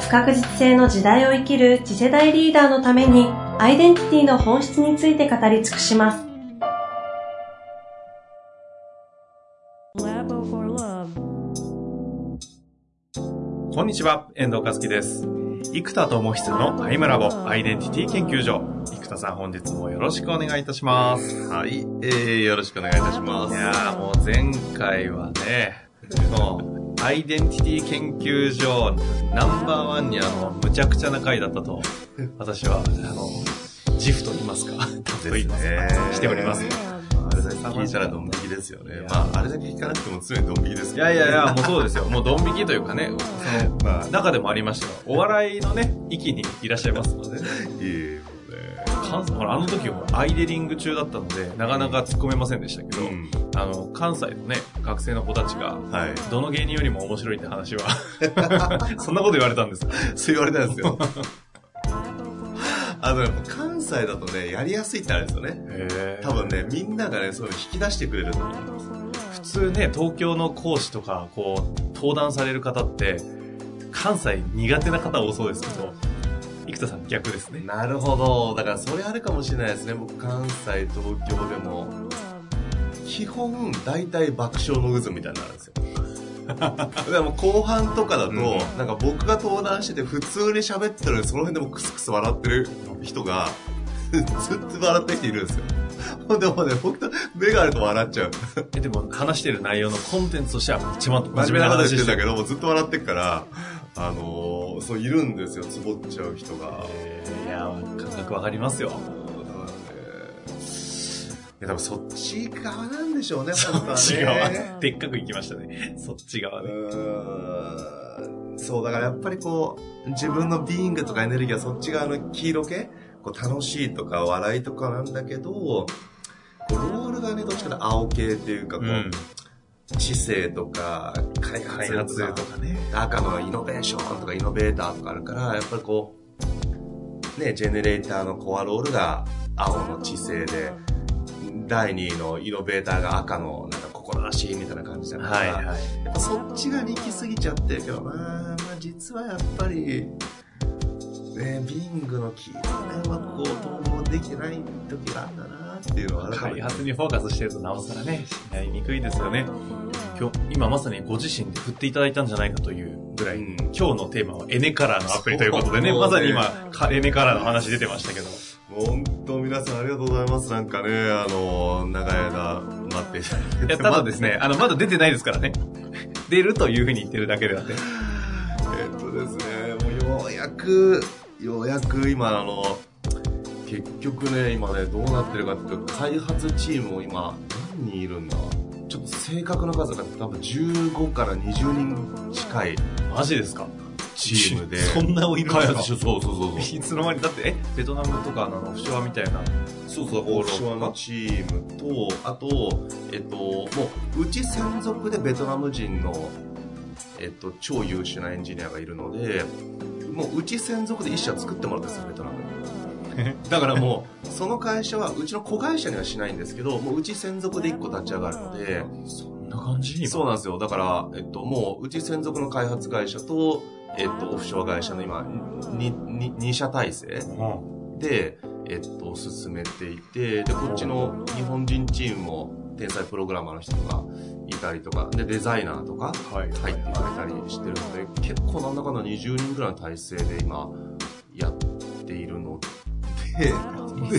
不確実性の時代を生きる次世代リーダーのためにアイデンティティの本質について語り尽くします Labo for Love こんにちは、遠藤和樹です。生田智久のアイムラボアイデンティティ研究所。生田さん本日もよろしくお願いいたします。はい、えー、よろしくお願いいたします。いやーもう前回はね、もうアイデンティティ研究所ナンバーワンにあの、むちゃくちゃな回だったと、私は、あの、自負と言いますか、と言いますか、しております。あれだけ聞いたらドン引きですよね。まあ、あれだけ聞かなくても常にドン引きですいけどやいやいや、もうそうですよ。もうドン引きというかね、その、まあ、中でもありましたが、お笑いのね、域にいらっしゃいますのでね。いえいえ、関ほらあの時はアイデリング中だったので、なかなか突っ込めませんでしたけど、うんあの、関西のね、学生の子たちが、はい。どの芸人よりも面白いって話は、そんなこと言われたんですかそう言われたんですよ。あの、やっぱ関西だとね、やりやすいってあるんですよね。へ多分ね、みんながね、そういうの引き出してくれると思います。普通ね、東京の講師とか、こう、登壇される方って、関西苦手な方多そうですけど、生田さん逆ですね。なるほど。だからそれあるかもしれないですね。僕、関西、東京でも、基本、大体爆笑の渦みたいになるんですよ。でも後半とかだと、んなんか僕が登壇してて普通に喋ってるのにその辺でもクスクス笑ってる人が、ずっと笑ってる人いるんですよ。でもうね、僕と目があると笑っちゃう。えでも話してる内容のコンテンツとしては一番真面目な話してんだど。けど、もうずっと笑ってっから、あのーそういるんですよ、つぼっちゃう人が。えーいや、感覚わかりますよ。いや、多分そっち側なんでしょうね、そっち側。でっかく行きましたね。そっち側ね。うそう、だからやっぱりこう、自分のビーイングとかエネルギーはそっち側の黄色系こう楽しいとか笑いとかなんだけど、こうロールがね、どっちかと青系っていうか、こう、うん。知性とか、開発とかね。赤のイノベーションとかイノベーターとかあるから、やっぱりこう、ね、ジェネレーターのコアロールが青の知性で、第2位のイノベーターが赤のなんか志みたいな感じだから、はいはい。やっぱそっちがに行き過ぎちゃってるけど、まあ、まあ実はやっぱり、ね、ビングのキーがね、こう統合できてない時があったなっていうのは開発にフォーカスしてるとなおさらね、やりにくいですよね。今日、今まさにご自身で振っていただいたんじゃないかというぐらい、うん今日のテーマはエネカラーのアプリということでね、そうまさに今、かエネカラーの話出てましたけど。本当皆さんありがとうございます。なんかね、あの、長い間待っていただいて。いや、ただですね、あの、まだ出てないですからね。出るというふうに言ってるだけであって。えっとですね、もうようやく、ようやく今、あの、結局ね、今ね、どうなってるかっていうと、開発チームも今、何人いるんだ？ちょっと正確な数が多分15から20人近いマジですか？チームで。そんないるんですか？開発しそうそうそうそう。いつの間に、だって、え、ベトナムとかのオフショアみたいな。そうそう、オフショアのチームと、あと、えっと、もう、うち専属でベトナム人の、えっと、超優秀なエンジニアがいるので、もう、うち専属で一社作ってもらったんですよ、ベトナムに。だからもう、その会社は、うちの子会社にはしないんですけど、もう、うち専属で一個立ち上がるので、そんな感じにそうなんですよ。だから、えっと、もう、うち専属の開発会社と、えっと、オフショア会社の今、に、に、2社体制うんで、えっと、進めていて、で、こっちの日本人チームも天才プログラマーの人がいたりとか、で、デザイナーとかはい。入ってくれたりしてるので、結構なんだかんだ20人ぐらいの体制で今、やっているので、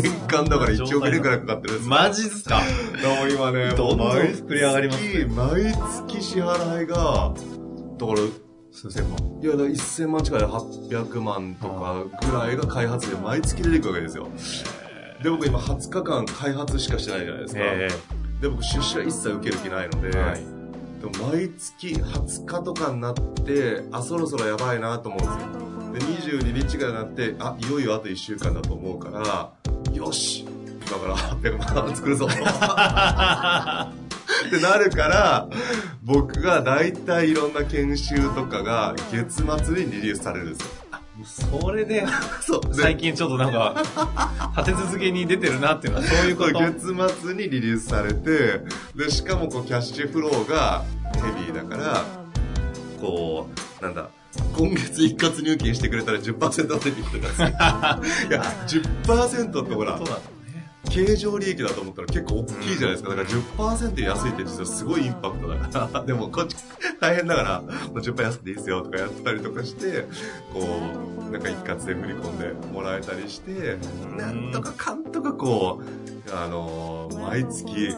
年間だから1億円くらいかかってるんですマジっすか？もう今ね、どんどん膨れ上がります毎月支払いが、だから、数千万。いや、だから1000万近い800万とかぐらいが開発で毎月出てくるわけですよ。で、僕今20日間開発しかしてないじゃないですか。えで、僕出資は一切受ける気ないので、えはい。でも毎月20日とかになって、あ、そろそろやばいなと思うんですよ。で、22日ぐらなって、あ、いよいよあと1週間だと思うから、よし今から800万作るぞってなるから、僕が大体いろんな研修とかが月末にリリースされるんですよ。それで、そう。で最近ちょっとなんか、立て続けに出てるなっていうのはそういうこと？月末にリリースされて、で、しかもこうキャッシュフローがヘビーだから、こう、なんだ、今月一括入金してくれたら10%出てきてたんですよ。いや、10%ってほら。経常利益だと思ったら結構大きいじゃないですか。だから10%安いって実はすごいインパクトだから。でもこっち大変だから、もう10%安くていいですよとかやったりとかして、こう、なんか一括で振り込んでもらえたりして、なんとかかんとかこう、あのー毎月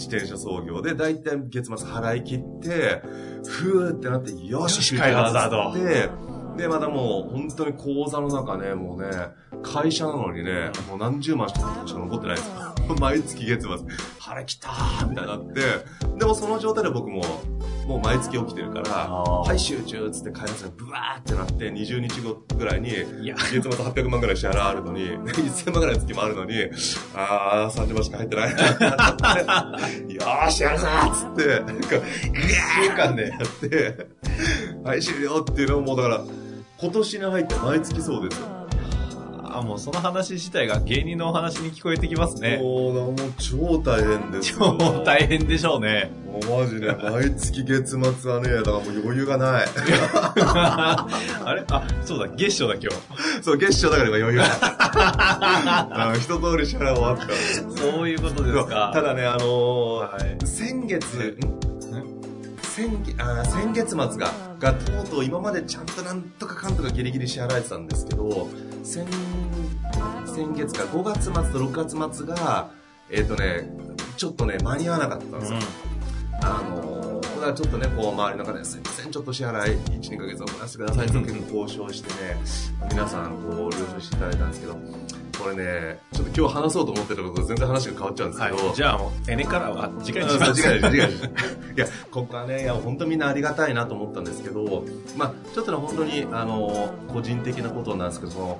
自転車操業で大体月末払い切って、ふーってなって、よし、スカイハザードで、で、またもう本当に口座の中ね、もうね、会社なのにね、もう何十万しか残ってないです。よ。毎月月末、腹切ったーみたいになって、でもその状態で僕も、もう毎月起きてるから、はい、集中っつって開発がブワーってなって、20日後ぐらいに、月末800万ぐらい支払あるのに、1000万ぐらいの月もあるのに、あー、30万しか入ってないな。っ てよーし、やるぞーっつって、なんか、1週間で。やって、はい、終了っていうのも、だから、今年に入って毎月そうですよ。あ、もうその話自体が芸人のお話に聞こえてきますね。もう、もう超大変ですよ。超大変でしょうね。もうマジで、毎月月末はね、だからもう余裕がない。あれ？あ、そうだ、月賞だ今日。そう、月賞だから今余裕が一通り支払い終わった。そういうことですか。ただね、あのーはい先月、ん先月あー先月末が、がとうとう今までちゃんとなんとかかんとかギリギリ支払えてたんですけど、先、先月か5月末と6月末が、えっ、とね、ちょっとね、間に合わなかったんですよ。あのーだからちょっとね、こう、周りの方に、すいません、ちょっと支払い、1、2ヶ月遅らせてくださいと結構交渉してね、皆さん、こう、了承していただいたんですけど、これね、ちょっと今日話そうと思ってたことと全然話が変わっちゃうんですけど、はい。じゃあもう、エネからは次回にしうんます。次回次回。いや、ここはね、いや、本当みんなありがたいなと思ったんですけど、まあちょっとね、本当に、あの、個人的なことなんですけど、その、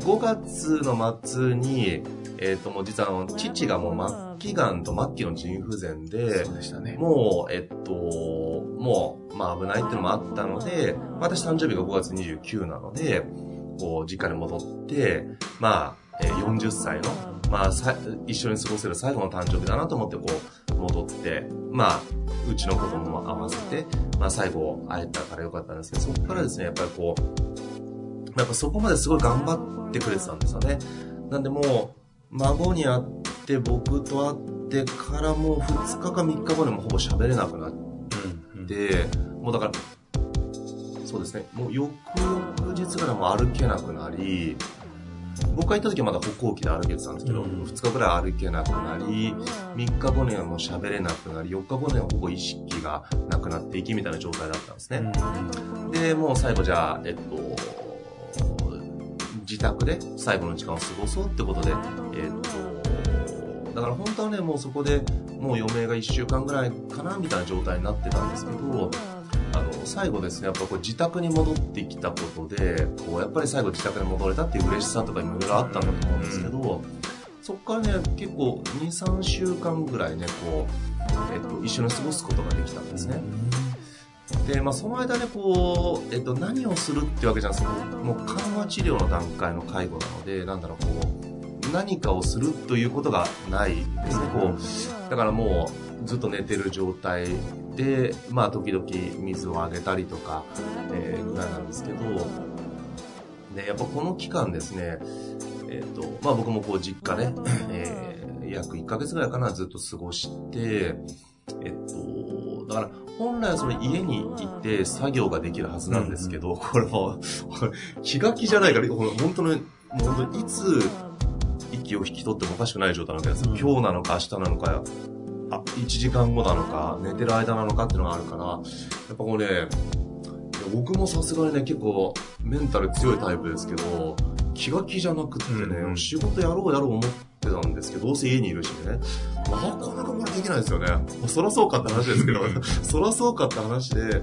5月の末に、えっ、と、もう実は父がもう末期がんと末期の腎不全で、そうでしたね。もう、えっと、もう、まあ危ないっていうのもあったので、私誕生日が5月29なので、こう、実家に戻って、まあ、えー40歳の、まあさ、一緒に過ごせる最後の誕生日だなと思って、こう、戻って、まあ、うちの子供も合わせて、まあ最後会えたからよかったんですけど、そこからですね、やっぱりこう、やっぱそこまですごい頑張ってくれてたんですよね。なんでもう、孫に会って、僕と会ってからもう2日か3日後にもほぼ喋れなくなっうん。て、もうだから、そうですね、もう翌々日ぐらいもう歩けなくなり、僕が行った時はまだ歩行器で歩けてたんですけど、うん。2日ぐらい歩けなくなり、3日後にはもう喋れなくなり、4日後にはほぼ意識がなくなっていきみたいな状態だったんですね。で、もう最後じゃあ、えっと、自宅で最後の時間を過ごそうってことで、えっと、だから本当はね、もうそこでもう余命が1週間ぐらいかなみたいな状態になってたんですけど、あの、最後ですね、やっぱこう自宅に戻ってきたことで、こう、やっぱり最後自宅に戻れたっていう嬉しさとかいろいろあったんだと思うんですけど、そこからね、結構2、3週間ぐらいね、こう、えっと、一緒に過ごすことができたんですね。で、まあ、その間ね、こう、えっと、何をするってわけじゃないですけど、もう緩和治療の段階の介護なので、なんだろう、こう、何かをするということがないですね。こう、だからもう、ずっと寝てる状態で、まあ、時々水をあげたりとか、えーぐらいなんですけど、で、やっぱこの期間ですね、えっ、と、まあ僕もこう実家ね、えー約1ヶ月ぐらいかな、ずっと過ごして、えっと、だから、本来はそれ家にいて作業ができるはずなんですけど、これもう、これ 気が気じゃないから、本当に、もう本当にいつ息を引き取ってもおかしくない状態なわけです今日なのか明日なのか、あ、1時間後なのか、寝てる間なのかっていうのがあるから、やっぱこうね、僕もさすがにね、結構メンタル強いタイプですけど、気が気じゃなくってね、うんうん仕事やろうやろう思ってたんですけど、どうせ家にいるしね、なかなかこれできないですよね。まあそらそうかって話ですけど、そらそうかって話で、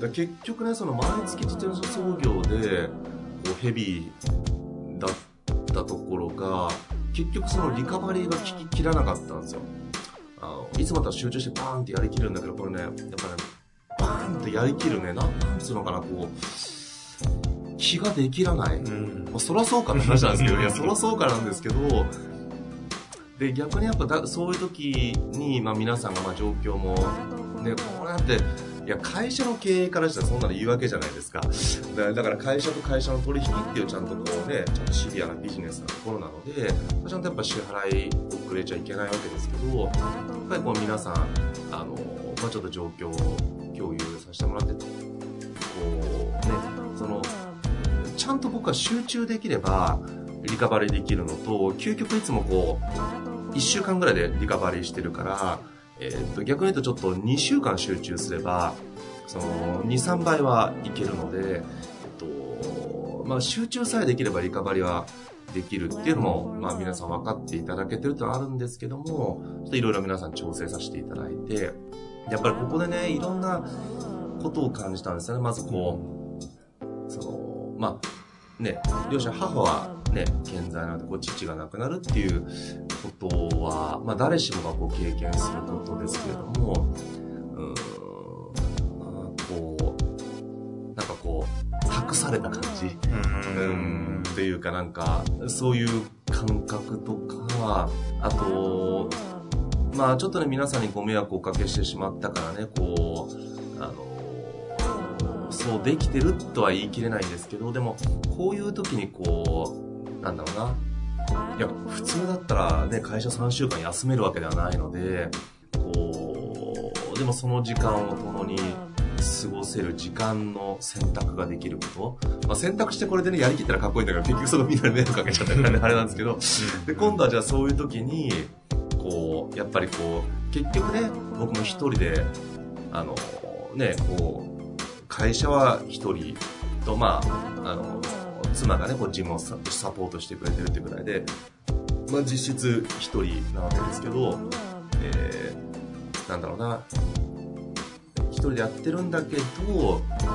だ結局ね、その毎月自転車操業で、うヘビーだったところが、結局そのリカバリーが効ききらなかったんですよ。あのいつもだったら集中してバーンってやりきるんだけど、これね、やっぱね、バーンってやりきるね、なんなんつうのかな、こう、気ができらない。うん。まあ、そらそうかって話なんですけど、いや、そらそうかなんですけど、で、逆にやっぱだ、そういう時に、まあ皆さんがまあ状況も、ね、こうやって、いや、会社の経営からしたらそんなの言い訳じゃないですか。だから会社と会社の取引っていうちゃんとこうね、ちゃんとシビアなビジネスなところなので、ちゃんとやっぱ支払い遅れちゃいけないわけですけど、やっぱりこう皆さん、あの、まあちょっと状況を共有させてもらって、こう、ね、その、ちゃんと僕は集中できればリカバリーできるのと究極いつもこう1週間ぐらいでリカバリーしてるから、えー、と逆に言うとちょっと2週間集中すればその23倍はいけるので、えっとまあ、集中さえできればリカバリーはできるっていうのも、まあ、皆さん分かっていただけてるとはあるんですけどもちょっといろいろ皆さん調整させていただいてやっぱりここでねいろんなことを感じたんですよね。まずこうそのまあね両親母はね健在なので父が亡くなるっていうことは、まあ、誰しもがこう経験することですけれどもうんこうなんかこう託された感じうんっていうかなんかそういう感覚とかあとまあちょっとね皆さんにご迷惑をおかけしてしまったからねこうあのそうできてるとは言い切れないんですけどでもこういう時にこうなんだろうないや普通だったらね会社3週間休めるわけではないのでこうでもその時間を共に過ごせる時間の選択ができること、まあ、選択してこれでねやりきったらかっこいいんだけど結局そのみんなに迷惑かけちゃったからねあれなんですけど。で今度はじゃあそういう時にこうやっぱりこう結局ね僕も一人であのねこう会社は一人とまああの妻がねこうジムをサポートしてくれてるってぐらいで、まあ、実質一人なわけですけど、えー、なんだろうな。一人でやってるんだけど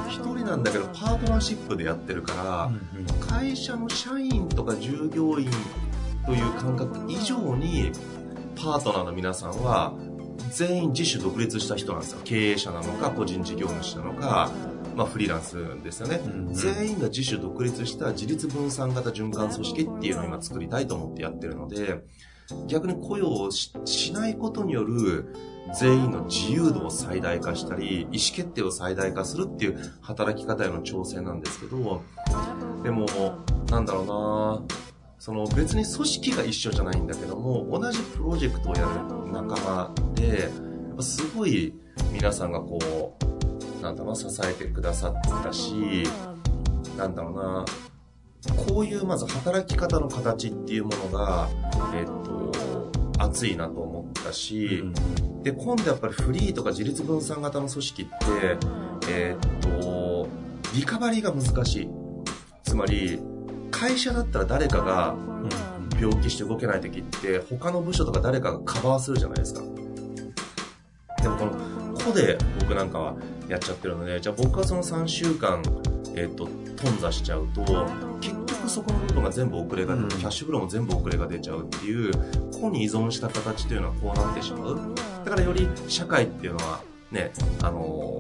一人なんだけどパートナーシップでやってるから、会社の社員とか従業員という感覚以上にパートナーの皆さんは全員自主独立した人なんですよ。経営者なのか個人事業主なのか、まあ、フリーランスですよね、全員が自主独立した自立分散型循環組織っていうのを今作りたいと思ってやってるので逆に雇用をししないことによる全員の自由度を最大化したり意思決定を最大化するっていう働き方への挑戦なんですけどでもなんだろうなその別に組織が一緒じゃないんだけども同じプロジェクトをやる仲間でやっぱすごい皆さんがこうなんだろうな支えてくださったしなんだろうな。こういうまず働き方の形っていうものがえっと熱いなと思ったし、で今度やっぱりフリーとか自立分散型の組織ってえーっとリカバリーが難しい。つまり会社だったら誰かが病気して動けない時って他の部署とか誰かがカバーするじゃないですか。でもこの個で僕なんかはやっちゃってるのでじゃあ僕はその3週間えーっと頓挫しちゃうと結局そこの部分が全部遅れが出て、キャッシュフローも全部遅れが出ちゃうっていう個に依存した形というのはこうなってしまう。だからより社会っていうのはねあの保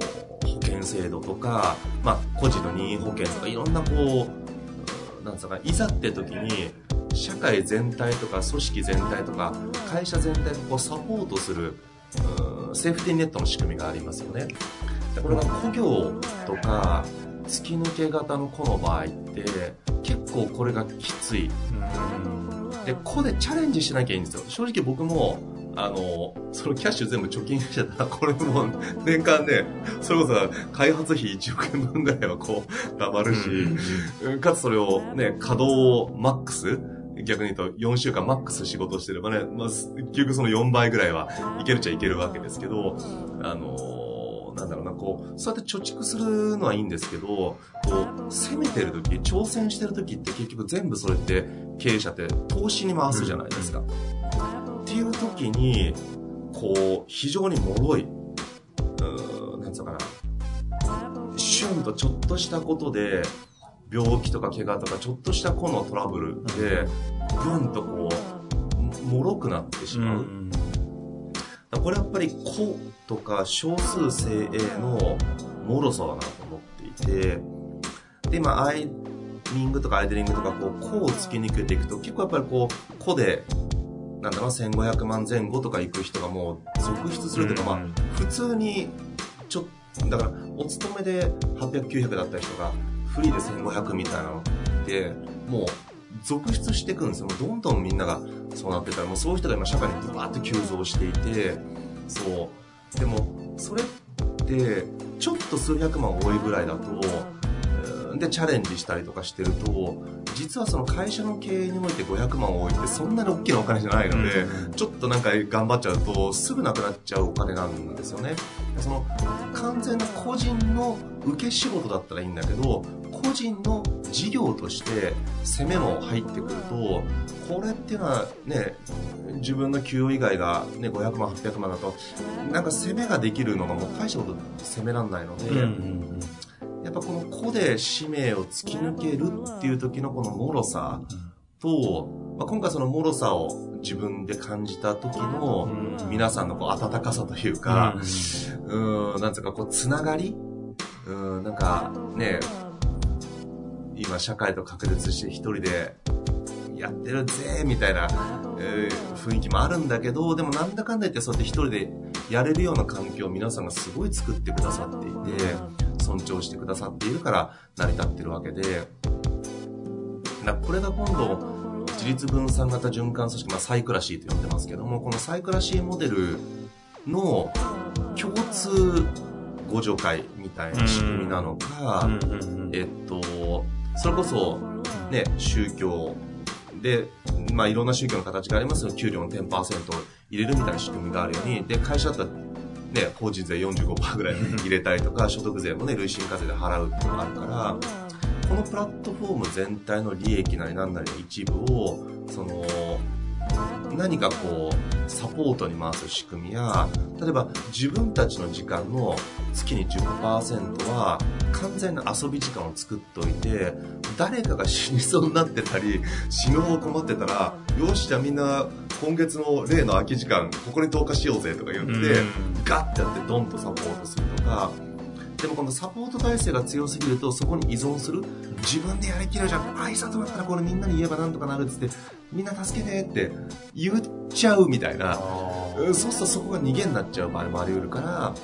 険制度とか、まあ、個人の任意保険とかいろんなこううんなんつうのかいざって時に社会全体とか組織全体とか会社全体をこうサポートするうんセーフティーネットの仕組みがありますよね。でこれが故業とか突き抜け型の子の場合って結構これがきつい。で個でチャレンジしなきゃいいんですよ。正直僕もあのそのキャッシュ全部貯金しちゃったらこれもう年間ねそれこそ開発費1億円分ぐらいはこうたまるし、うんかつそれをね稼働をマックス逆に言うと4週間マックス仕事してればね、まあ、結局その4倍ぐらいはいけるっちゃいけるわけですけど、あのなんだろうな、こう、そうやって貯蓄するのはいいんですけど、こう、攻めてる時、挑戦してる時って結局全部それって経営者って投資に回すじゃないですか。っていう時に、こう、非常に脆い、うーん、なんつうのかな、シュンとちょっとしたことで、病気とか怪我とかちょっとした個のトラブルで、ぐんとこう、もろくなってしまう。これやっぱり個とか少数精鋭の脆さだなと思っていて、で、今、アイミングとかアイデリングとか、こう、個を突き抜けていくと、結構やっぱりこう、個で、なんだろう、1500万前後とか行く人がもう続出するというか、まあ、普通に、ちょっと、だから、お勤めで800、900だった人が、フリーで1500みたいなのって、もう、続出していくんですよ。もうどんどんみんながそうなってたら、もうそういう人が今社会にバーって急増していて、そう。でも、それって、ちょっと数百万多いぐらいだと、うんで、チャレンジしたりとかしてると、実はその会社の経営において500万多いってそんなに大きなお金じゃないので、ちょっとなんか頑張っちゃうと、すぐなくなっちゃうお金なんですよね。その、完全な個人の受け仕事だったらいいんだけど、個人の事業として攻めも入ってくると、これっていうのはね、自分の給与以外がね、500万、800万だと、なんか攻めができるのがもう大したこと攻めらんないので、やっぱこの個で使命を突き抜けるっていう時のこの脆さと、まあ、今回その脆さを自分で感じた時の皆さんのこう温かさというか、うん、なんつうかこうつながりうん、なんかね、今社会と隔絶して一人でやってるぜみたいな、えー雰囲気もあるんだけど、でもなんだかんだ言ってそうやって一人でやれるような環境を皆さんがすごい作ってくださっていて、尊重してくださっているから成り立ってるわけで、なこれが今度、自立分散型循環組織、まあ、サイクラシーと呼んでますけども、このサイクラシーモデルの共通互助会みたいな仕組みなのか、えっと、それこそ、ね、宗教で、まあ、いろんな宗教の形がありますよ。給料の10%を入れるみたいな仕組みがあるように、で、会社だったら、ね、法人税45%ぐらい入れたりとか、所得税もね、累進課税で払うっていうのがあるから、このプラットフォーム全体の利益なり何なりの一部を、その、何かこう、サポートに回す仕組みや、例えば自分たちの時間の月に10%は完全な遊び時間を作っておいて、誰かが死にそうになってたり、死ぬ方困ってたら、よし、じゃあみんな今月の例の空き時間、ここに投下しようぜとか言って、ガッてやってドンとサポートするとか、でもこのサポート体制が強すぎるとそこに依存する自分でやりきるじゃんあいざとなったらこれみんなに言えばなんとかなるっつってみんな助けてって言っちゃうみたいな。うんそうするとそこが逃げになっちゃう場合もあり得るから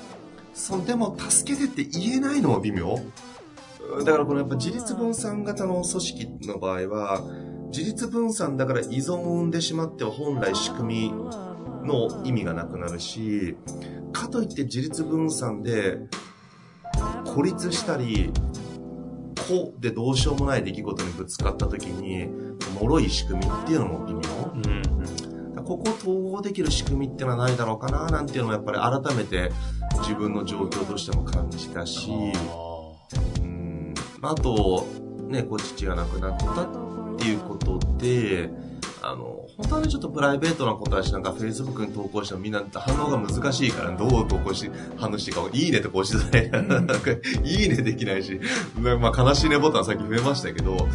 そでも助けてって言えないのも微妙。うんだからこのやっぱ自立分散型の組織の場合は自立分散だから依存を生んでしまっては本来仕組みの意味がなくなるしかといって自立分散で孤立したり個でどうしようもない出来事にぶつかった時に脆い仕組みっていうのも微妙。ここを統合できる仕組みっていうのはないだろうかななんていうのもやっぱり改めて自分の状況としても感じたし。うん。あとねこう父が亡くなったっていうことであの本当はねちょっとプライベートなことだしなんか Facebook に投稿してもみんな反応が難しいからどう投稿し反応していいかいいねってこうしづらい。なんかいいねできないし。まあ悲しいねボタンさっき増えましたけど。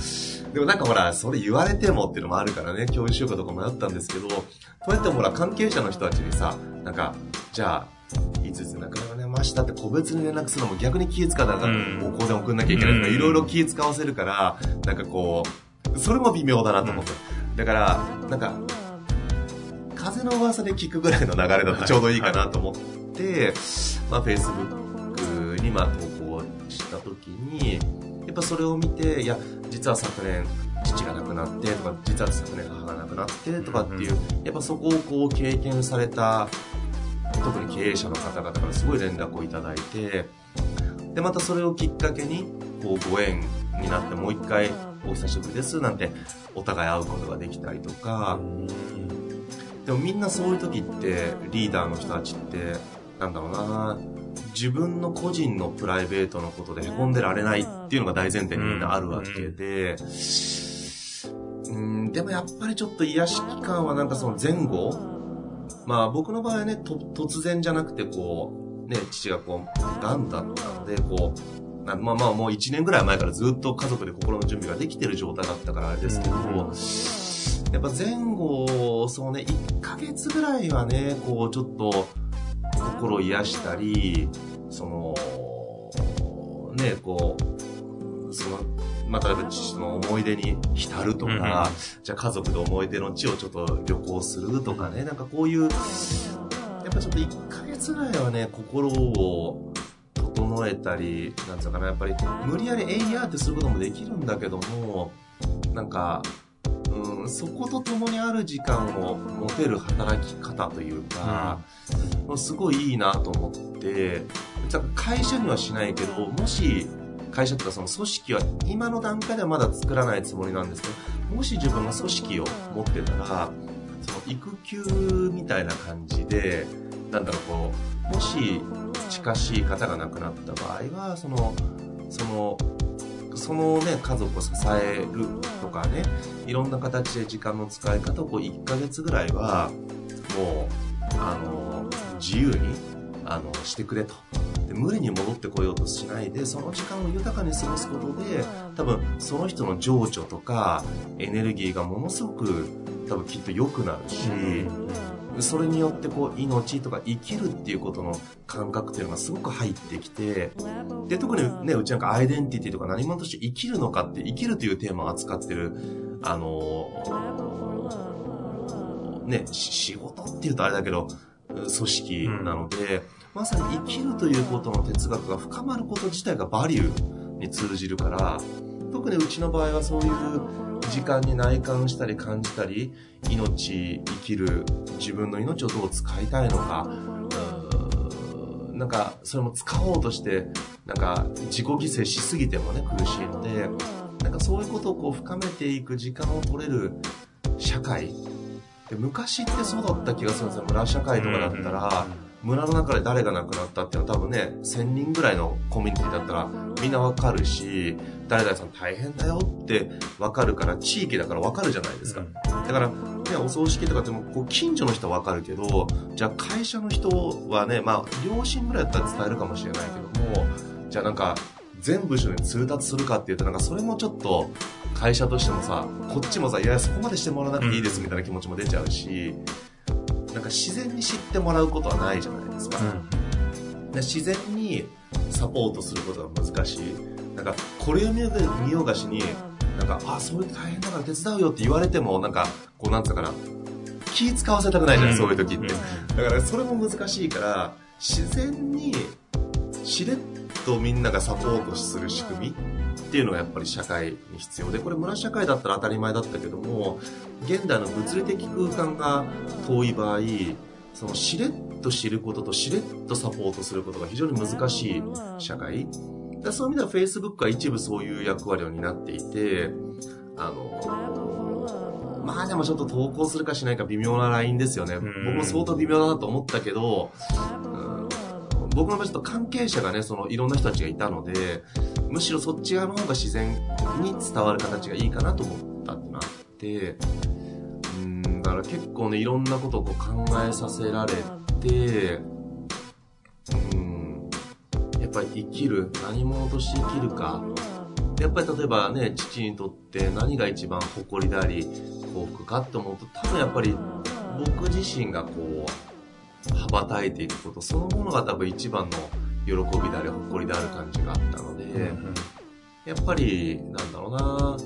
でもなんかほら、それ言われてもっていうのもあるからね、共有しようかどうか迷ったんですけど、こうやってほら、関係者の人たちにさ、なんか、じゃあ、いついつ亡くなりましたって個別に連絡するのも逆に気使うから、うん。お香典送んなきゃいけないとか、うん。いろいろ気使わせるから、なんかこう、それも微妙だなと思って。だから、なんか、風の噂で聞くぐらいの流れだとちょうどいいかなと思って、まあ、Facebook にまあ投稿した時に、やっぱそれを見て、いや、実は昨年父が亡くなってとか、実は昨年母が亡くなってとかっていう、やっぱそこをこう経験された、特に経営者の方々からすごい連絡をいただいて、で、またそれをきっかけに、こうご縁になってもう一回お久しぶりですなんてお互い会うことができたりとか、でもみんなそういう時ってリーダーの人たちってなんだろうな自分の個人のプライベートのことで凹んでられないっていうのが大前提にみんなあるわけで、うん、でもやっぱりちょっと癒し期間はなんかその前後。まあ僕の場合はねと突然じゃなくてこうね父がこう癌だったのでこうなまあまあもう1年ぐらい前からずっと家族で心の準備ができてる状態だったからあれですけど、やっぱ前後、そうね、1ヶ月ぐらいはね、こうちょっと心を癒したり、その、ね、こう、その、まあ、例えば父の思い出に浸るとか、うんじゃあ家族で思い出の地をちょっと旅行するとかね、なんかこういう、やっぱちょっと1ヶ月ぐらいはね、心を整えたり、なんつうかな、やっぱり無理やりエイヤーってすることもできるんだけども、なんか、うん、そこと共にある時間を持てる働き方というか、すごいいいなと思って、じゃあ会社にはしないけど、もし、会社とかその組織は今の段階ではまだ作らないつもりなんですけど、もし自分が組織を持ってたら、その育休みたいな感じで、なんだろう、こう、もし近しい方が亡くなった場合は、その、その、そのね、家族を支えるとかね、いろんな形で時間の使い方をこう1ヶ月ぐらいは、もう、あの、自由に、あの、してくれと。で無理に戻ってこようとしないで、その時間を豊かに過ごすことで、多分その人の情緒とかエネルギーがものすごく多分きっと良くなるし、それによってこう命とか生きるっていうことの感覚っていうのがすごく入ってきて、で、特にね、うちなんかアイデンティティとか何者として生きるのかって、生きるというテーマを扱ってる、あのね、し仕事っていうとあれだけど、組織なので、まさに生きるということの哲学が深まること自体がバリューに通じるから、特にうちの場合はそういう時間に内観したり感じたり、命、生きる、自分の命をどう使いたいのか、うーなんか、それも使おうとして、なんか、自己犠牲しすぎてもね、苦しいので、なんかそういうことをこう深めていく時間を取れる社会。で昔ってそうだった気がするんですよ。村社会とかだったら、村の中で誰が亡くなったっていうのは多分ね、1000人ぐらいのコミュニティだったらみんなわかるし、誰々さん大変だよってわかるから、地域だからわかるじゃないですか。だから、ね、お葬式とかってもこう近所の人はわかるけど、じゃあ会社の人はね、まあ、両親ぐらいだったら伝えるかもしれないけども、じゃあなんか、全部署に通達するかっていうと、なんかそれもちょっと、会社としてもさ、こっちもさ、いや、そこまでしてもらわなくていいですみたいな気持ちも出ちゃうし、なんか自然に知ってもらうことはないじゃないですか。で自然にサポートすることが難しい。なんか、これを見よう見ようがしに、なんか、あ、それ大変だから手伝うよって言われても、なんか、こうなんつうかな、気使わせたくないじゃない、そういう時って。だから、それも難しいから、自然に、しれっとみんながサポートする仕組みっていうのがやっぱり社会に必要で、これ村社会だったら当たり前だったけども、現代の物理的空間が遠い場合、そのしれっと知ることとしれっとサポートすることが非常に難しい社会。だそういう意味では Facebook は一部そういう役割を担っていて、あの、まあでもちょっと投稿するかしないか微妙なラインですよね。僕も相当微妙だなと思ったけど、うん僕の場合ちょっと関係者がね、そのいろんな人たちがいたので、むしろそっち側の方が自然に伝わる形がいいかなと思ったってなって、うん、だから結構ね、いろんなことをこう考えさせられて、うん、やっぱり生きる、何者として生きるか。やっぱり例えばね、父にとって何が一番誇りであり、幸福かって思うと、多分やっぱり僕自身がこう、羽ばたいていくことそのものが多分一番の喜びであり誇りである感じがあったので、やっぱりなんだろうな。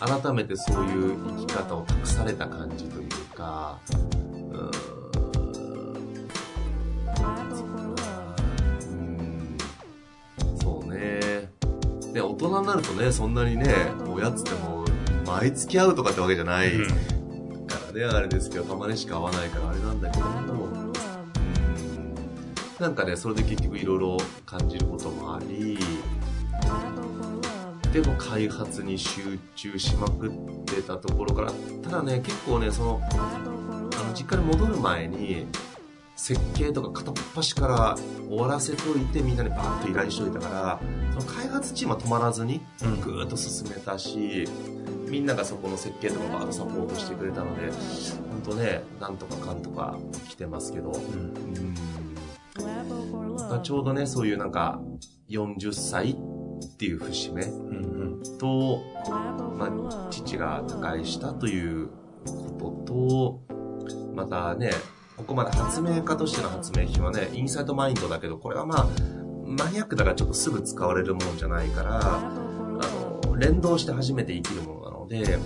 改めてそういう生き方を託された感じというかうーん。そうね。で大人になるとねそんなにね親つっても毎月会うとかってわけじゃない、からね、あれですけど、たまにしか会わないからあれなんだけども、うんなんかね、それで結局いろいろ感じることもあり、でも開発に集中しまくってたところから、ただね、結構ね、その、あの、実家に戻る前に、設計とか片っ端から終わらせといてみんなにバーッと依頼しといたから、その開発チームは止まらずにぐーっと進めたし、みんながそこの設計とかバーッとサポートしてくれたので、本当ね、なんとかかんとか来てますけど、うんちょうどね、そういうなんか、40歳っていう節目と、まあ、父が他界したということと、またね、ここまで発明家としての発明品はね、インサイトマインドだけど、これはまあ、マニアックだからちょっとすぐ使われるものじゃないから、あの、連動して初めて生きるものなので、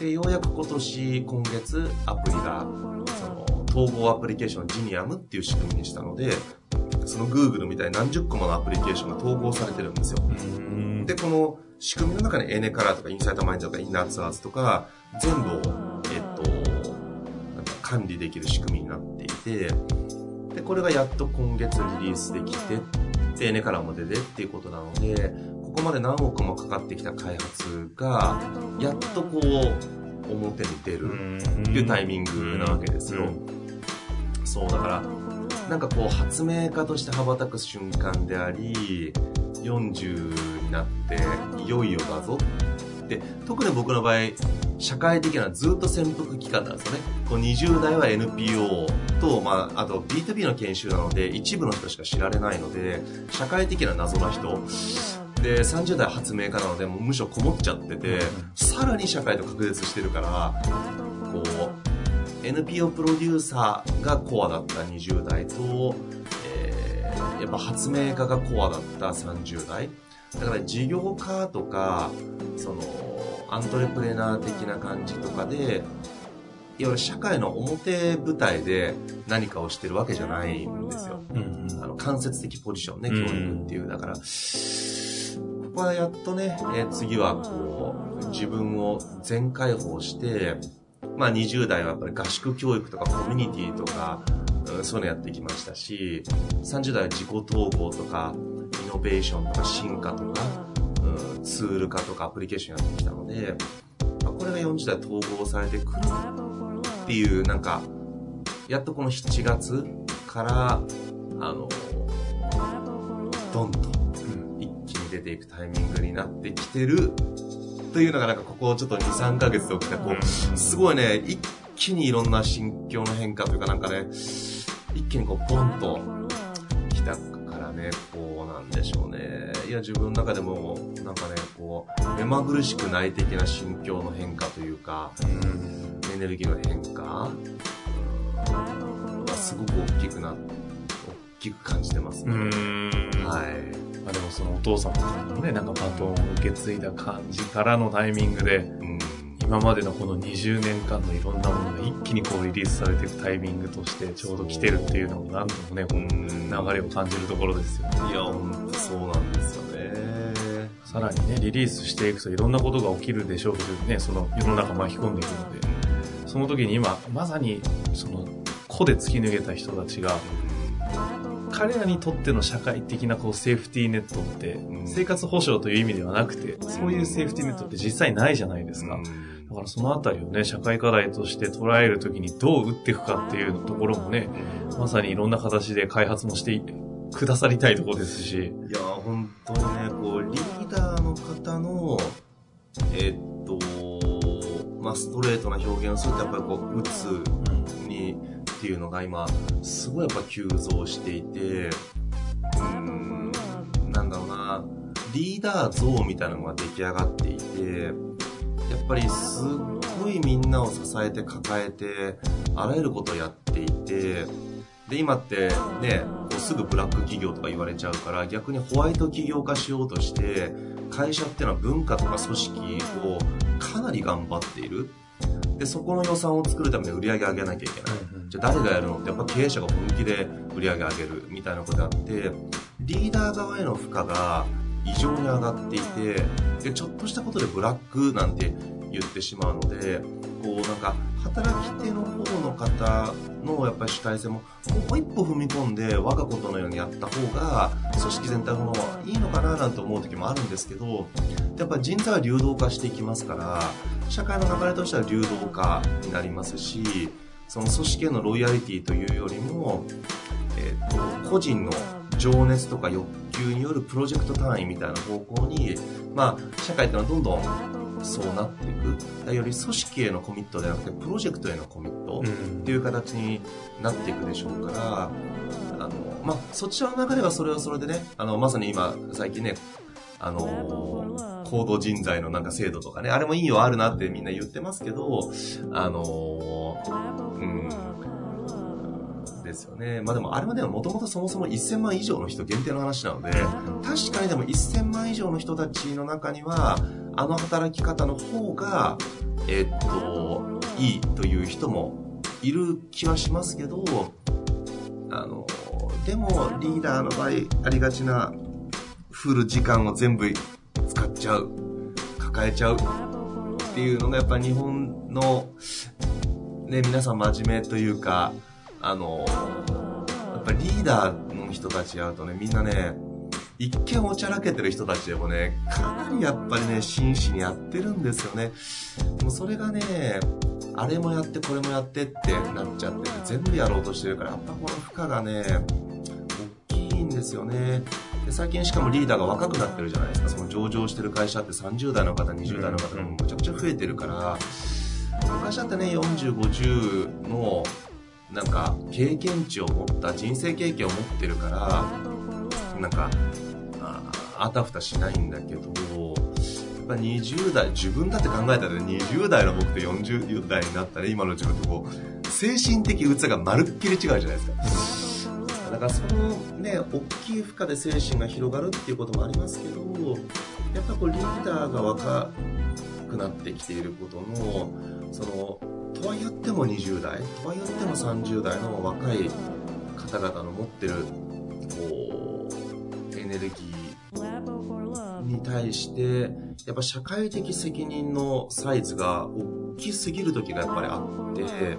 で、ようやく今年、今月、アプリが、その、統合アプリケーションジニアムっていう仕組みにしたので、その Google みたいに何十個ものアプリケーションが統合されてるんですよ。うん。で、この仕組みの中にエネカラーとかインサイトマインドとかインナーツアーズとか、全部を、えっと、なんか管理できる仕組みになっていて、で、これがやっと今月リリースできて、で、エネカラーも出てっていうことなので、ここまで何億もかかってきた開発が、やっとこう、表に出るっていうタイミングなわけですよ。そう、だから、なんかこう、発明家として羽ばたく瞬間であり、40になって、いよいよだぞで、特に僕の場合、社会的なずっと潜伏期間なんですよね。こう20代は NPO と、まあ、あと B2B の研修なので、一部の人しか知られないので、社会的な謎な人。で、30代発明家なので、もうむしろこもっちゃってて、さらに社会と隔絶してるから、NPO プロデューサーがコアだった20代と、えーやっぱ発明家がコアだった30代。だから事業家とか、その、アントレプレナー的な感じとかで、いわゆる社会の表舞台で何かをしてるわけじゃないんですよ。うんあの、間接的ポジションね、うん教育っていう。だから、ここはやっとね、えー次はこう、自分を全開放して、まあ20代はやっぱり合宿教育とかコミュニティとか、うんそういうのやってきましたし、30代は自己統合とか、イノベーションとか進化とか、うんツール化とかアプリケーションやってきたので、まあこれが40代統合されてくるっていう、なんか、やっとこの7月から、あの、ドンと一気に出ていくタイミングになってきてるというのがなんかここちょっと2、3ヶ月で起きた、こう、すごいね、一気にいろんな心境の変化というかなんかね、一気にこう、ポンと来たからね、こうなんでしょうね。いや、自分の中でも、なんかね、こう、目まぐるしくない的な心境の変化というか、エネルギーの変化、うん、はすごく大きくな、大きく感じてますね。うん。はい。まあでもそのお父さんとかのね、なんかバトンを受け継いだ感じからのタイミングで、うん。今までのこの20年間のいろんなものが一気にこうリリースされていくタイミングとしてちょうど来てるっていうのもなんともね、この流れを感じるところですよね。いや、ほんとそうなんですよね。さらにね、リリースしていくといろんなことが起きるでしょうけどね、その世の中巻き込んでいくので、その時に今、まさにその個で突き抜けた人たちが、彼らにとっての社会的なこうセーフティーネットってう、ん。生活保障という意味ではなくて、そういうセーフティーネットって実際ないじゃないですか。だからそのあたりをね、社会課題として捉えるときにどう打っていくかっていうところもね、まさにいろんな形で開発もしてくださりたいところですし、いや、本当にね、こう、リーダーの方の、えっと、まあ、ストレートな表現をすると、やっぱりこう、打つに、っていうのが今、すごいやっぱ急増していて、うーん、なんだろうな、リーダー像みたいなのが出来上がっていて、やっぱりすっごいみんなを支えて抱えて、あらゆることをやっていて、で、今ってね、こうすぐブラック企業とか言われちゃうから、逆にホワイト企業化しようとして、会社っていうのは文化とか組織をかなり頑張っている。で、そこの予算を作るために売り上げ上げなきゃいけない。じゃあ誰がやるのってやっぱ経営者が本気で売り上げ上げるみたいなことがあって、リーダー側への負荷が異常に上がっていて、で、ちょっとしたことでブラックなんて言ってしまうので、こうなんか働き手の方の方のやっぱり主体性ももう一歩踏み込んで我がことのようにやった方が組織全体の方はいいのかななんて思う時もあるんですけど、やっぱ人材は流動化していきますから、社会の流れとしては流動化になりますし、その組織へのロイヤリティというよりも、えっ、と、個人の情熱とか欲求によるプロジェクト単位みたいな方向に、まあ、社会っていうのはどんどんそうなっていく。より組織へのコミットではなくて、プロジェクトへのコミットっていう形になっていくでしょうから、あの、まあ、そちらの中ではそれはそれでね、あの、まさに今、最近ね、あのー高度人材のなんか制度とかね、あれもいいよ、あるなってみんな言ってますけど、あのーうん、ですよね。まあでも、あれはね、もともとそもそも1000万以上の人限定の話なので、確かにでも1000万以上の人たちの中には、あの働き方の方が、えっと、いいという人もいる気はしますけど、あの、でもリーダーの場合ありがちなフル時間を全部使っちゃう、抱えちゃうっていうのがやっぱ日本の、ね、皆さん真面目というか、あの、やっぱリーダーの人たち会うとね、みんなね、一見おちゃらけてる人たちでもね、かなりやっぱりね、真摯にやってるんですよねで。もそれがね、あれもやってこれもやってってなっちゃってて、全部やろうとしてるから、やっぱこの負荷がね、大きいんですよね。で最近しかもリーダーが若くなってるじゃないですか。その上場してる会社って30代の方、20代の方がむちゃくちゃ増えてるから、昔だってね、40、50の、なんか、経験値を持った、人生経験を持ってるから、なんか、ああたふたしないんだけど、やっぱ20代、自分だって考えたら20代の僕と40代になったら、今の自分とこう、精神的鬱がまるっきり違うじゃないですか。だからそのね、大きい負荷で精神が広がるっていうこともありますけど、やっぱこうリーダーが若くなってきていることの、その、とは言っても20代、とは言っても30代の若い方々の持ってる、こう、エネルギーに対して、やっぱ社会的責任のサイズが大きすぎる時がやっぱりあって、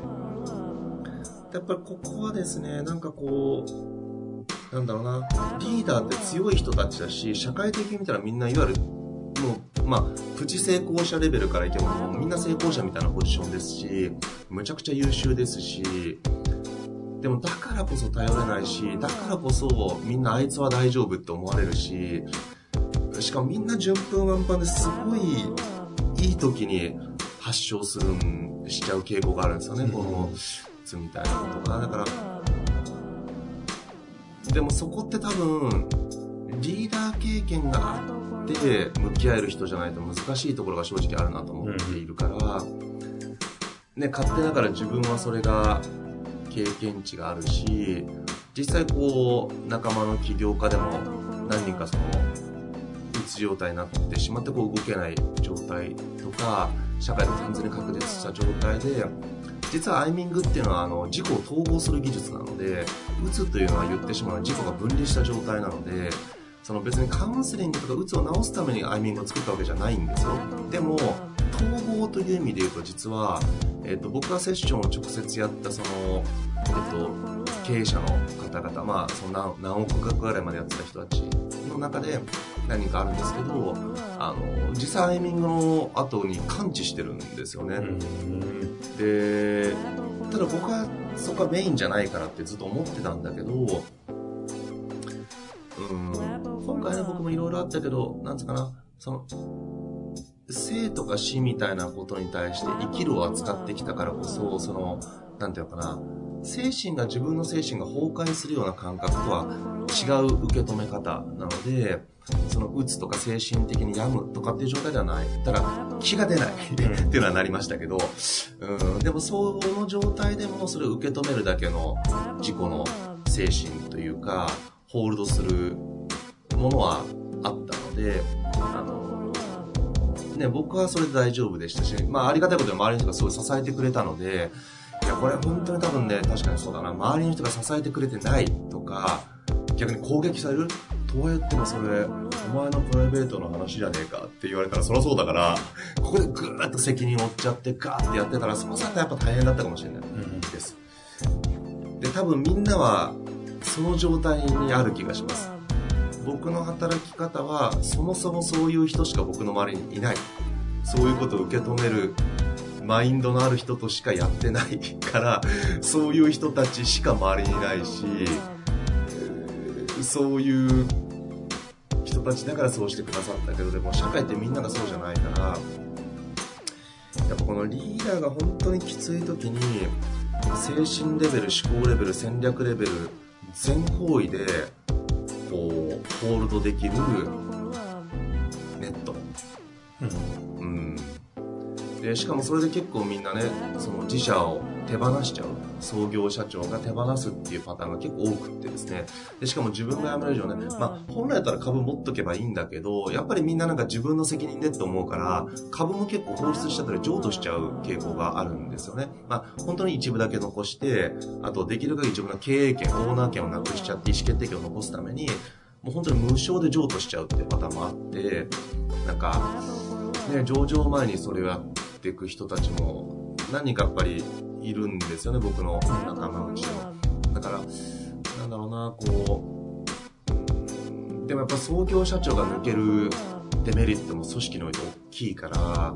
やっぱりここはですね、なんかこう、なんだろうな、リーダーって強い人たちだし、社会的に見たらみんないわゆる、もう、まあ、プチ成功者レベルからいけばもうみんな成功者みたいなポジションですし、むちゃくちゃ優秀ですし、でもだからこそ頼れないし、だからこそみんなあいつは大丈夫って思われるし、しかもみんな順風満帆ですごいいい時に発症するん、しちゃう傾向があるんですよね、この、つみたいなことが。だから、でもそこって多分、リーダー経験があって向き合える人じゃないと難しいところが正直あるなと思っているから、ね、勝手ながら自分はそれが経験値があるし、実際こう、仲間の起業家でも何人かその、うつ状態になってしまってこう動けない状態とか、社会で完全に確立した状態で、実はアイミングっていうのはあの事故を統合する技術なので、うつというのは言ってしまう事故が分離した状態なので、その別にカウンセリングとかうつを治すためにアイミングを作ったわけじゃないんですよ。でも、統合という意味で言うと実は、えっと僕がセッションを直接やったその、えっと経営者の方々、まあ、その何何億額ぐらいまでやってた人たちの中で何人かあるんですけど、あの、実際アイミングの後に感知してるんですよね。で、ただ僕はそこはメインじゃないからってずっと思ってたんだけど、うん、今回ね僕もいろいろあったけど、なんつうかな、その、生とか死みたいなことに対して生きるを扱ってきたからこそ、その、なんていうのかな、精神が自分の精神が崩壊するような感覚とは違う受け止め方なので、その、うつとか精神的に病むとかっていう状態ではない。ただ、気が出ない。っていうのはなりましたけど、うん、でもその状態でもそれを受け止めるだけの自己の精神というか、ホールドするものはあったので、あの、ね、僕はそれで大丈夫でしたし、まあありがたいことに周りの人がすごい支えてくれたので、いや、これ本当に多分ね、確かにそうだな、周りの人が支えてくれてないとか、逆に攻撃される？とは言ってもそれ、お前のプライベートの話じゃねえかって言われたらそりゃそうだから、ここでぐーっと責任を負っちゃってガーってやってたら、その先はやっぱ大変だったかもしれないです。で、多分みんなはその状態にある気がします。僕の働き方は、そもそもそういう人しか僕の周りにいない。そういうことを受け止めるマインドのある人としかやってないから、そういう人たちしか周りにいないし、そういう人たちだからそうしてくださったけど、でも社会ってみんながそうじゃないから、やっぱこのリーダーが本当にきつい時に、精神レベル、思考レベル、戦略レベル、全方位でこうホールドできる.ネットうんうんでしかもそれで結構みんなねその自社を手放しちゃう。創業社長が手放すっていうパターンが結構多くってですね。でしかも自分が辞める以上ね、まあ、本来だったら株持っとけばいいんだけどやっぱりみんななんか自分の責任でって思うから株も結構放出しちゃったり譲渡しちゃう傾向があるんですよね、まあ、本当に一部だけ残してあとできる限り自分の経営権オーナー権をなくしちゃって意思決定権を残すためにもう本当に無償で譲渡しちゃうっていうパターンもあってなんかね、上場前にそれをやっていく人たちも何人かやっぱりいるんですよね、僕の仲間内の。だから、なんだろうな、こう、でもやっぱ創業社長が抜けるデメリットも組織において大きいから、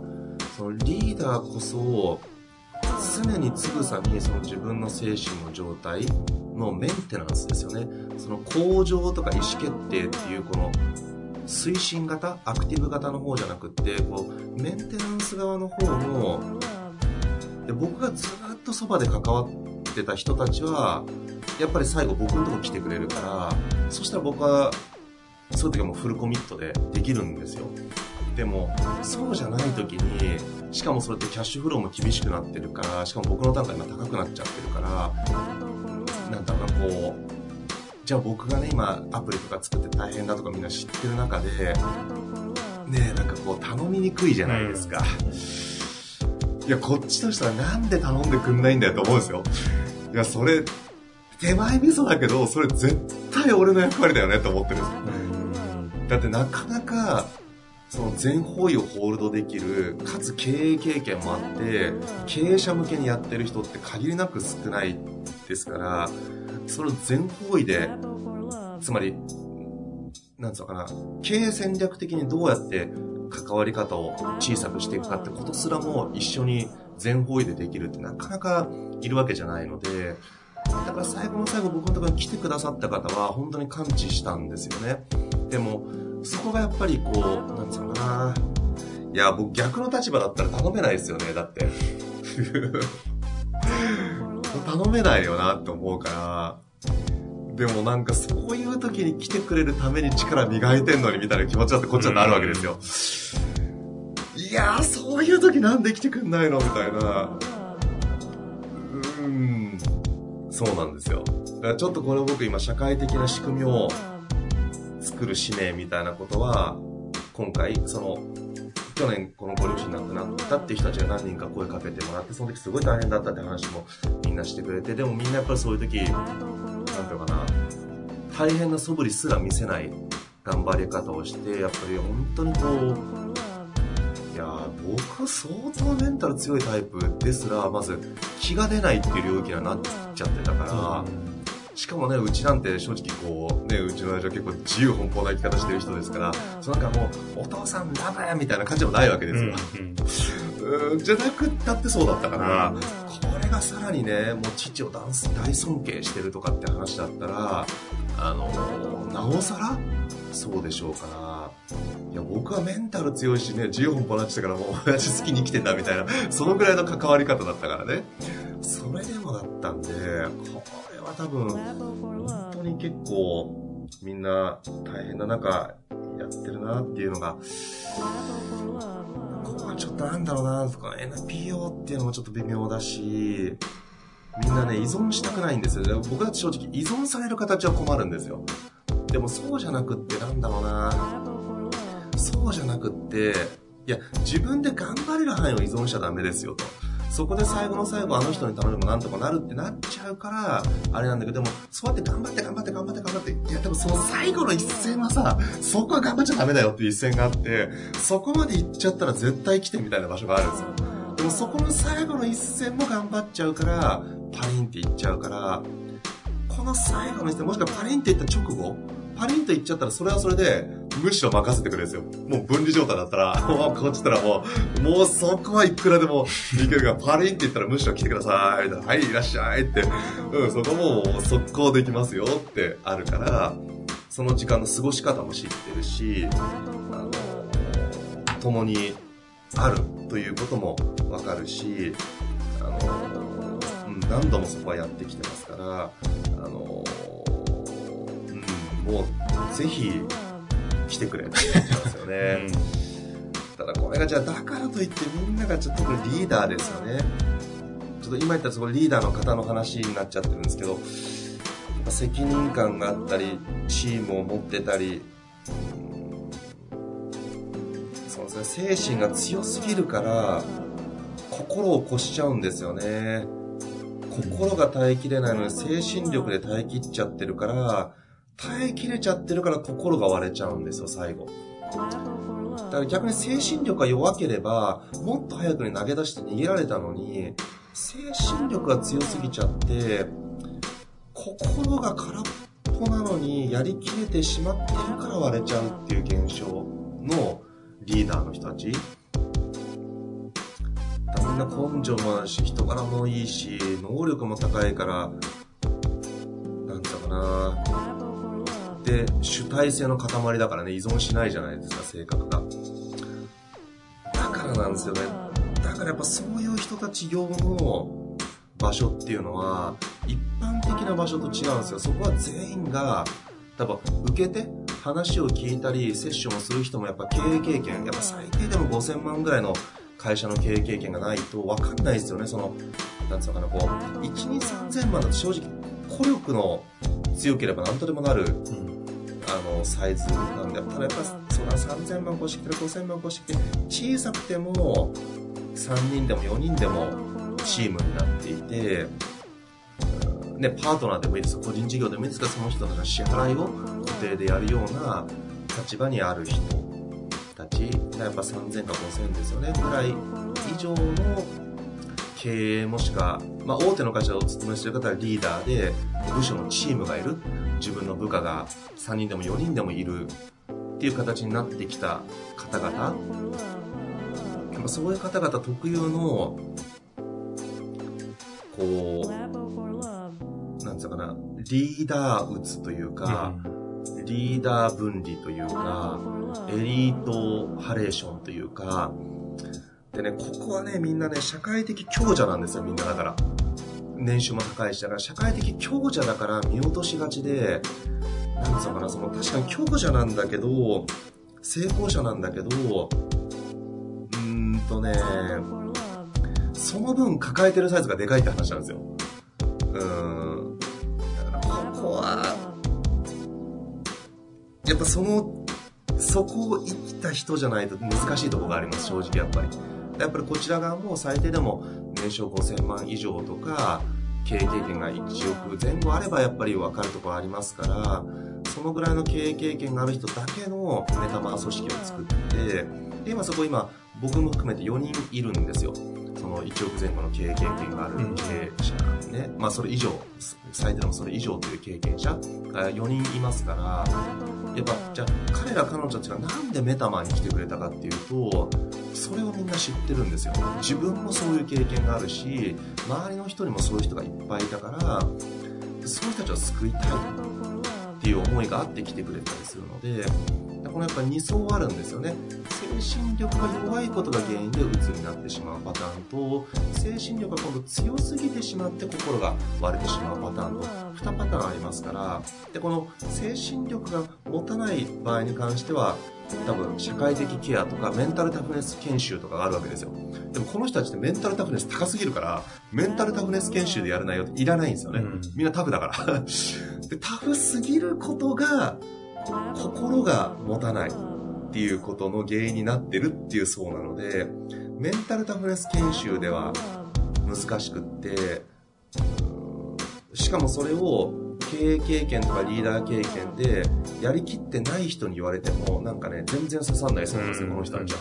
そのリーダーこそ、常につぐさにその自分の精神の状態のメンテナンスですよね。その向上とか意思決定っていうこの推進型アクティブ型の方じゃなくってこうメンテナンス側の方もで僕がずっとそばで関わってた人たちはやっぱり最後僕のとこ来てくれるからそしたら僕はそういう時はもうフルコミットでできるんですよ。でもそうじゃない時にしかもそれってキャッシュフローも厳しくなってるからしかも僕の単価今高くなっちゃってるからなんだろうなこうじゃあ僕がね今アプリとか作って大変だとかみんな知ってる中でねえなんかこう頼みにくいじゃないですか、いやこっちとしてはなんで頼んでくんないんだよと思うんですよ。いやそれ手前味噌だけどそれ絶対俺の役割だよねと思ってるんですよ。だってなかなかその全方位をホールドできるかつ経営経験もあって経営者向けにやってる人って限りなく少ないですからそれを全方位でつまりなんつうのかな経営戦略的にどうやって関わり方を小さくしていくかってことすらも一緒に全方位でできるってなかなかいるわけじゃないのでだから最後の最後僕のところに来てくださった方は本当に感知したんですよね。でもそこがやっぱりこうなんつうのかな。いや僕逆の立場だったら頼めないですよねだって。頼めないよなって思うからでもなんかそういう時に来てくれるために力磨いてんのにみたいな気持ちだってこっちはなるわけですよ。いやー、そういう時なんで来てくんないのみたいな。うん。そうなんですよ。だからちょっとこれ僕今社会的な仕組みを作る使命みたいなことは、今回、その、去年このご両親亡くなったっていう人たちが何人か声かけてもらって、その時すごい大変だったって話もみんなしてくれて、でもみんなやっぱりそういう時、なんていうのかな、大変な素振りすら見せない頑張り方をして、やっぱり本当にこう、いやー僕相当メンタル強いタイプですら、まず気が出ないっていう領域にはなっちゃってたから、しかもね、うちなんて正直こう、ね、うちの親父は結構自由奔放な生き方してる人ですから、そのなんかもう、お父さんダメみたいな感じでもないわけですよ。うーんじゃなくったってそうだったから、これがさらにね、もう父を大大尊敬してるとかって話だったら、あのなおさらそうでしょうから、いや、僕はメンタル強いしね、自由奔放なってたからもう親父好きに生きてんだみたいな、そのぐらいの関わり方だったからね。それでもだったんで、は多分、本当に結構、みんな大変な中、やってるなっていうのが、ここはちょっとなんだろうな、とか NPO っていうのもちょっと微妙だし、みんなね、依存したくないんですよ。でも僕は正直依存される形は困るんですよ。でもそうじゃなくってなんだろうな、そうじゃなくって、いや、自分で頑張れる範囲を依存しちゃダメですよと。そこで最後の最後あの人に頼めばなんとかなるってなっちゃうから、あれなんだけど、でも、そうやって頑張って頑張って頑張って頑張って、いや、でもその最後の一線はさ、そこは頑張っちゃダメだよっていう一線があって、そこまで行っちゃったら絶対来てみたいな場所があるんですよ。でもそこの最後の一線も頑張っちゃうから、パリンっていっちゃうから、この最後の一線、もしくはパリンっていった直後、パリンといっちゃったらそれはそれで、むしろ任せてくれるんですよ。もう分離状態だったら、もうこっちったらもう、もうそこはいくらでもいけるが、パリンって言ったらむしろ来てください、みたいなはい、いらっしゃい。って、うん、そこもう速攻できますよってあるから、その時間の過ごし方も知ってるし、あの、共にあるということもわかるし、あの、何度もそこはやってきてますから、あの、もうぜひ来てくれって言ってますよね。ただこれがじゃあだからといってみんながちょっとリーダーですよね。ちょっと今言ったそのリーダーの方の話になっちゃってるんですけど、責任感があったり、チームを持ってたり、そうですね、精神が強すぎるから、心を越しちゃうんですよね。心が耐えきれないのに精神力で耐えきっちゃってるから、耐えきれちゃってるから心が割れちゃうんですよ、最後。だから逆に精神力が弱ければ、もっと早くに投げ出して逃げられたのに、精神力が強すぎちゃって、心が空っぽなのにやりきれてしまってるから割れちゃうっていう現象のリーダーの人たち。だみんな根性もあるし、人柄もいいし、能力も高いから、なんつうのかな、で主体性の塊だからね依存しないじゃないですか性格が。だからなんですよね。だからやっぱそういう人たち用の場所っていうのは一般的な場所と違うんですよ。そこは全員が多分受けて話を聞いたりセッションをする人もやっぱ経営経験やっぱ最低でも5000万ぐらいの会社の経営経験がないと分かんないですよね。そのなんつうのかなこう1 2 3000万だと正直孤力の強ければ何とでもなる。あのサイズなんでただやっぱそら3000万越してきて5000万越してきて小さくても3人でも4人でもチームになっていて、ね、パートナーでもいいです個人事業でもいいですがその人たちの支払いを固定でやるような立場にある人たちがやっぱ3000か5000ですよねぐらい以上の経営もしくは、まあ、大手の会社をお勤めしてる。方はリーダーで部署のチームがいる自分の部下が3人でも4人でもいるっていう形になってきた方々。やっぱそういう方々特有のこうなんつうかなリーダーうつというか、リーダー分離というかエリートハレーションというか。でねここはねみんなね社会的強者なんですよみんなだから。年収も高いしだから社会的強者だから見落としがちでなんつうのかなその確かに強者なんだけど成功者なんだけどうーんとねその分抱えてるサイズがでかいって話なんですよ。うーん。だからここはやっぱそのそこを生きた人じゃないと難しいとこがあります正直やっぱり。やっぱりこちら側も最低でも年商5000万以上とか経営経験が1億前後あればやっぱり分かるところありますからそのぐらいの経営経験がある人だけのメタマー組織を作ってで今そこ今僕も含めて4人いるんですよ。その1億前後の経営経験がある経営者ね、まあそれ以上最低でもそれ以上という経験者が4人いますからやっぱじゃあ彼ら彼女たちがなんでメタマーに来てくれたかっていうとそれをみんな知ってるんですよ。自分もそういう経験があるし周りの人にもそういう人がいっぱいいたからそういう人たちを救いたいっていう思いがあって来てくれたりするのでこのやっぱ2層あるんですよね。精神力が弱いことが原因で鬱になってしまうパターンと精神力が今度強すぎてしまって心が割れてしまうパターンと2パターンありますからでこの精神力が持たない場合に関しては多分社会的ケアとかメンタルタフネス研修とかがあるわけですよ。でもこの人たちってメンタルタフネス高すぎるからメンタルタフネス研修でやる内容っていらないんですよね、うん。みんなタフだから。でタフすぎることが心が持たないっていうことの原因になってるっていうそうなのでメンタルタフネス研修では難しくってうんしかもそれを経営経験とかリーダー経験でやりきってない人に言われてもなんかね全然刺さんないそうなんですよこの人たちは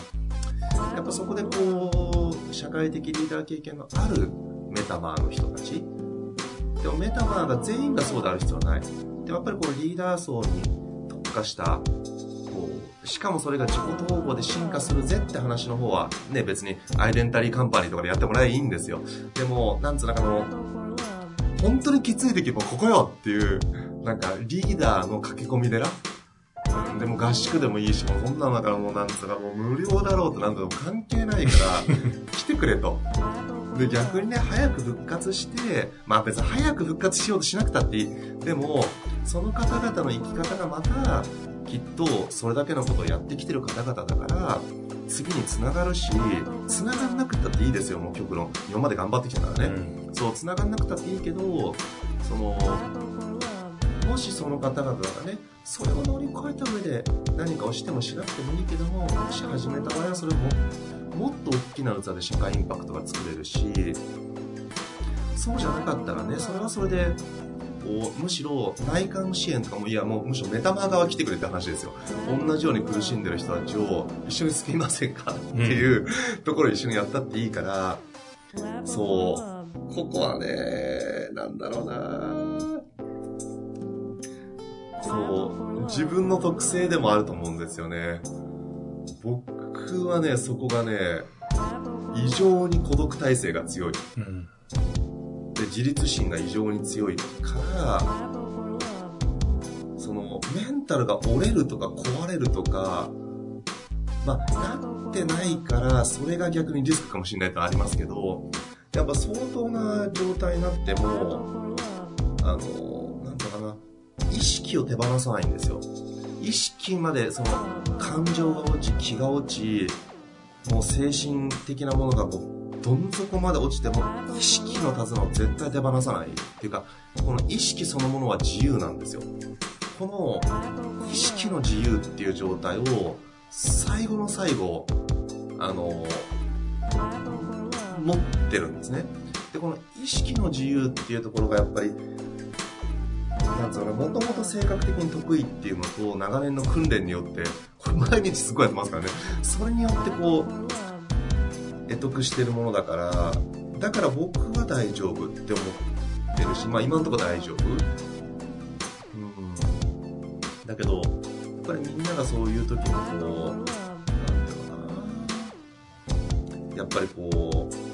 やっぱそこでこう社会的リーダー経験のあるメタマーの人たち。でもメタマーが全員がそうである必要はない。でもやっぱりこうリーダー層に特化したこうしかもそれが自己統合で進化するぜって話の方はね別にアイデンタリーカンパニーとかでやってもらえばいいんですよ。でもなんつうのかあの本当にきつい時もここよっていうなんかリーダーの駆け込み寺。うんでも合宿でもいいしもうこんなのだからもうなんつうかもう無料だろうとなんとも関係ないから 来てくれと。で逆にね早く復活してまあ別に早く復活しようとしなくたっていい。でもその方々の生き方がまたきっとそれだけのことをやってきてる方々だから次につながるしつながんなくったっていいですよもう極論今まで頑張ってきたからね、うんそうつながんなくたっていいけどその.もしその方々がねそれを乗り越えた上で何かをしてもしなくてもいいけどももし始めた場合はそれももっと大きな器で社会インパクトが作れるしそうじゃなかったらねそれはそれでこうむしろ内観支援とかもいやもうむしろメタマー側来てくれって話ですよ同じように苦しんでる人たちを一緒に救いませんかっていうところを一緒にやったっていいから、for love. ここはね、なんだろうなそう、自分の特性でもあると思うんですよね。僕はね、そこがね、異常に孤独体制が強い。うんで、自立心が異常に強いから、その、メンタルが折れるとか壊れるとか、まあ、なってないから、それが逆にリスクかもしれないとありますけど、やっぱ相当な状態になっても、あの、なんだかな、意識を手放さないんですよ。意識まで、その、感情が落ち、気が落ち、もう精神的なものがもう、どん底まで落ちても、意識の手綱を絶対手放さない。っていうか、この意識そのものは自由なんですよ。この、意識の自由っていう状態を、最後の最後、あの、持ってるんですね。で、この意識の自由っていうところがやっぱり、なんつうのもともと性格的に得意っていうのと、長年の訓練によって、これ毎日すごいやってますからね。それによってこう、得得してるものだから、だから僕は大丈夫って思ってるし、まあ今のところ大丈夫。うん。だけど、やっぱりみんながそういう時にこう、Battle for love. なんていうのかな。やっぱりこう、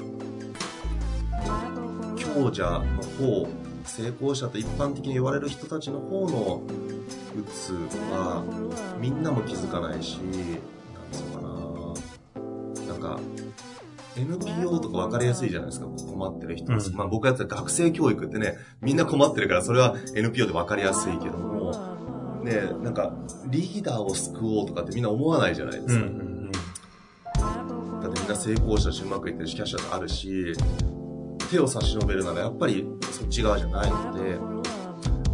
強者の方成功者と一般的に言われる人たちの方のうつはみんなも気づかないし NPO とか分かりやすいじゃないですか。困ってる人、うん。まあ、僕やってた学生教育ってねみんな困ってるからそれは NPO で分かりやすいけども.ねなんかリーダーを救おうとかってみんな思わないじゃないですか、うんうんだってみんな成功したしうまくいってるしキャッシャーあるし手を差し伸べるならやっぱりそっち側じゃないので.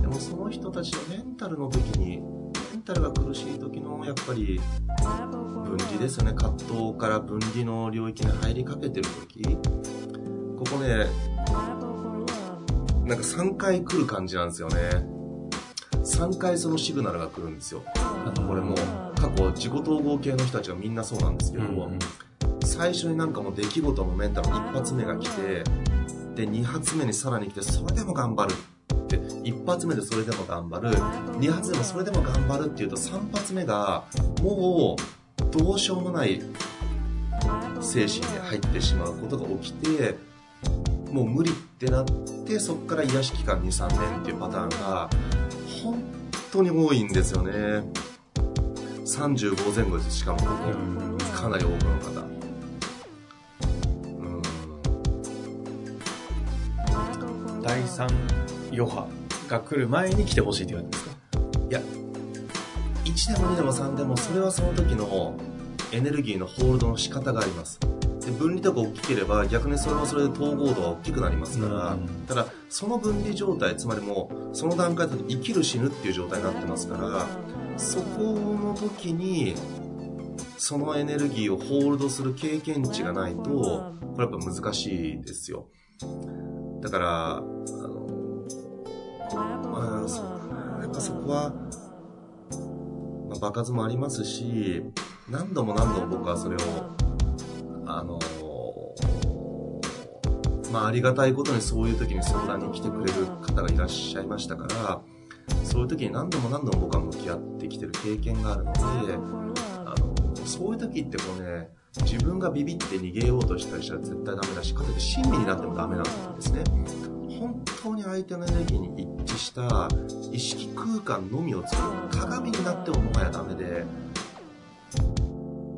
でもその人たちのメンタルの時にタルが苦しい時のやっぱり分離ですよね。葛藤から分離の領域に入りかけてる時。ここね.なんか3回来る感じなんですよね。3回そのシグナルが来るんですよ。これも過去自己統合系の人たちはみんなそうなんですけど、うんうん。最初になんかもう出来事のメンタルの一発目が来てで2発目にさらに来てそれでも頑張るって一発目でそれでも頑張る。2発目もそれでも頑張るっていうと3発目がもうどうしようもない精神に入ってしまうことが起きてもう無理ってなってそこから癒し期間23年っていうパターンが本当に多いんですよね。35前後です。しかもかなり多くの方。うん第三余波が来る前に来てほしいって感じですか？いや1でも2でも3でもそれはその時のエネルギーのホールドの仕方があります。で分離とか大きければ逆にそれはそれで統合度は大きくなりますから、うん。ただその分離状態つまりもうその段階だと生きる死ぬっていう状態になってますからそこの時にそのエネルギーをホールドする経験値がないとこれやっぱ難しいですよ。だからまあそやっぱそこは、まあ、場数もありますし何度も何度も僕はそれをあのまあありがたいことにそういう時に相談に来てくれる方がいらっしゃいましたからそういう時に何度も何度も僕は向き合ってきてる経験があるのであのそういう時ってこうね自分がビビって逃げようとしたりしたら絶対ダメだしかといって親身になってもダメなんですね。当に相手のエネルギーに一致した意識空間のみを作る鏡になってももはやダメで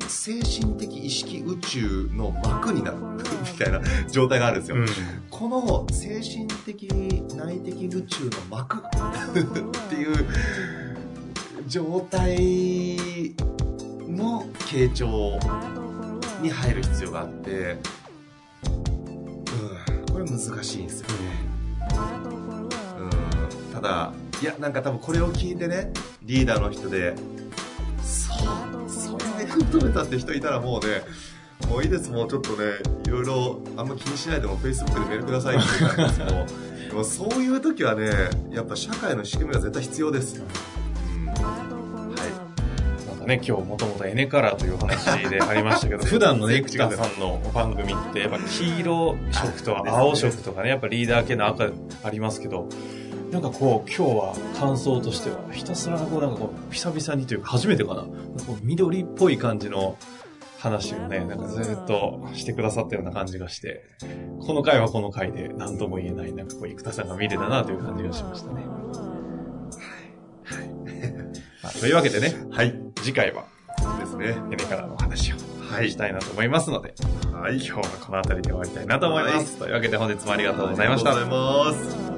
精神的意識宇宙の膜になるみたいな状態があるんですよ。うんこの精神的内的宇宙の膜っていう状態の傾聴に入る必要があって、うん、これ難しいんですよね。うん、ただ、いや、なんか多分これを聞いてね、リーダーの人で、そう、それで求めたって人いたらもうね、もういいです、もうちょっとね、いろいろあんま気にしないでも Facebook でメールくださいって言ったんですけど、でもそういう時はね、やっぱ社会の仕組みが絶対必要です。うん、なんかね、今日もともとエネカラーという話でありましたけど、普段のね、生田さんの番組って、やっぱ黄色色と青色とかね、やっぱリーダー系の赤ありますけど、なんかこう、今日は感想としては、ひたすらこう、なんかこう、久々にというか初めてかな、こう緑っぽい感じの話をね、なんかずっとしてくださったような感じがして、この回はこの回で何とも言えない、なんかこう、生田さんが見れたなという感じがしましたね。まあというわけでね、はい。次回は、ですね。エネカラーのお話をはいしたいなと思いますので、はい。今日はこの辺りで終わりたいなと思います。というわけで本日もありがとうございましたありがとうございます。